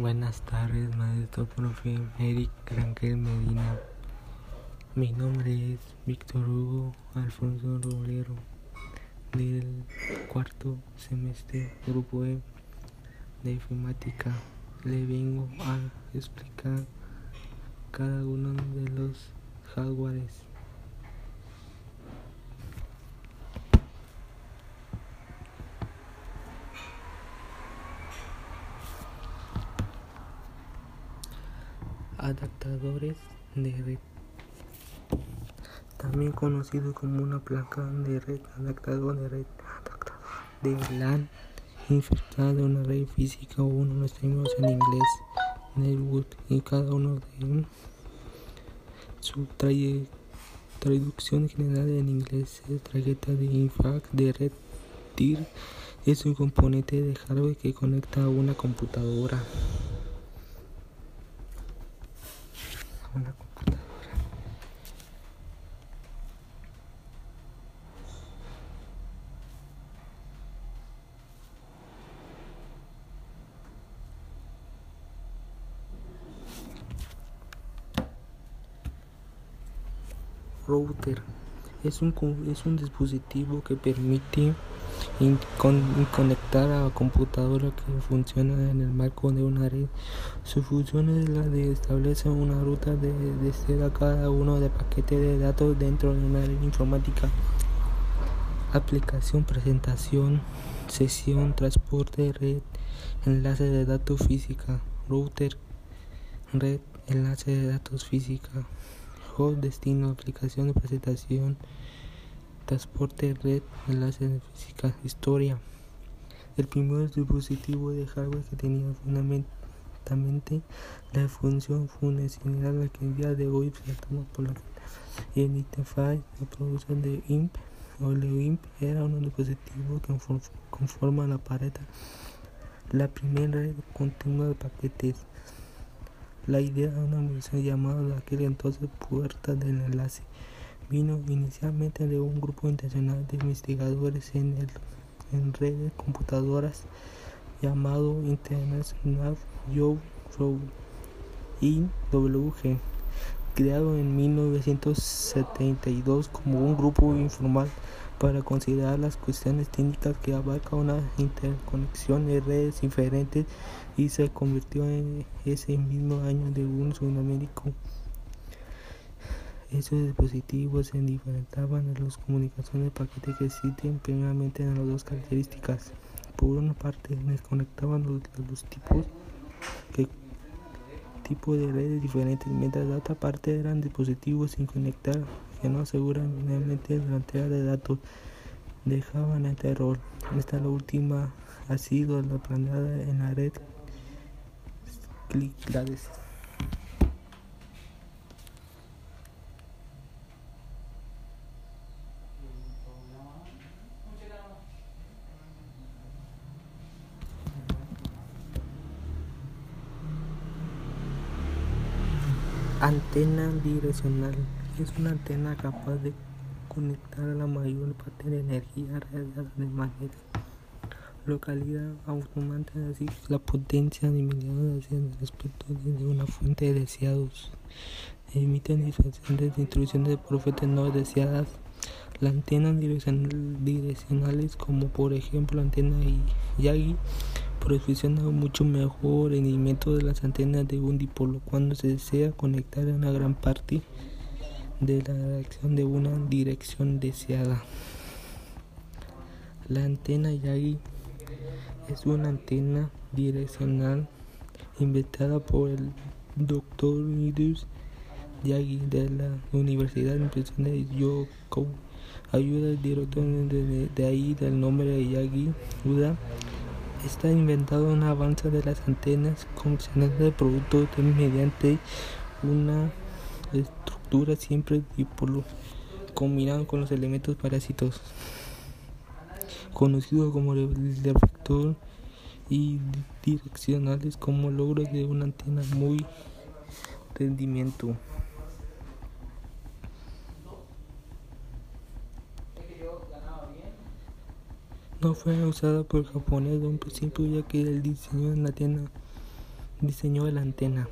Buenas tardes, maestro profe Eric Rangel Medina. Mi nombre es Víctor Hugo Alfonso Roblero, del cuarto semestre Grupo E de Informática. Le vengo a explicar cada uno de los hardwares. Adaptadores de red. También conocido como una placa de red, adaptador de red, adaptador de LAN, infectada de una red física o uno tenemos en inglés, network, y cada uno de su traducción general en inglés es tarjeta de INFAC de red TIR es un componente de hardware que conecta a una computadora. Una computadora. Router es un, es un dispositivo que permite conectar a computadora que funciona en el marco de una red. Su función es la de establecer una ruta de, de a cada uno de paquetes de datos dentro de una red informática. Aplicación, presentación, sesión, transporte, red, enlace de datos física, router, red, enlace de datos física, host, destino, aplicación de presentación transporte, red, enlace de física, historia. El primer dispositivo de hardware que tenía fundamentalmente la función funcional que en día de hoy se toma por la Identify, la producción de IMP o IMP era un dispositivo que conforma la pared, la primera red continua de paquetes. La idea de una munición llamada de aquel entonces puerta del enlace vino inicialmente de un grupo internacional de investigadores en, redes computadoras llamado International Youth IWG, creado en 1972 como un grupo informal para considerar las cuestiones técnicas que abarca una interconexión de redes diferentes y se convirtió en ese mismo año de un Sudamérico esos dispositivos se diferenciaban de las comunicaciones de paquete que existen primeramente en las dos características. Por una parte, les conectaban los, los tipos tipo de redes diferentes, mientras la otra parte eran dispositivos sin conectar que no aseguran finalmente la entrega de datos. Dejaban este error. Esta la última ha sido la planeada en la red ClickLades. Antena direccional es una antena capaz de conectar a la mayor parte de energía radiada de manera localidad automática, así la potencia inmediata hacia el respecto de una fuente deseados. Emiten diferentes instrucciones de profetas no deseadas. Las antenas direccionales, como por ejemplo la antena Yagi, proporciona mucho mejor rendimiento de las antenas de un dipolo cuando se desea conectar una gran parte de la dirección de una dirección deseada. La antena Yagi es una antena direccional inventada por el Dr. Idris Yagi de la Universidad de Yoko. Ayuda al director de, de, ahí del nombre de Yagi. Ayuda está inventado un avance de las antenas convencionales de producto mediante una estructura siempre dipolo combinado con los elementos parásitos conocido como reflector y direccionales como logros de una antena muy rendimiento no fue usada por japonés de un ya que el diseño de la antena Diseño de la antena.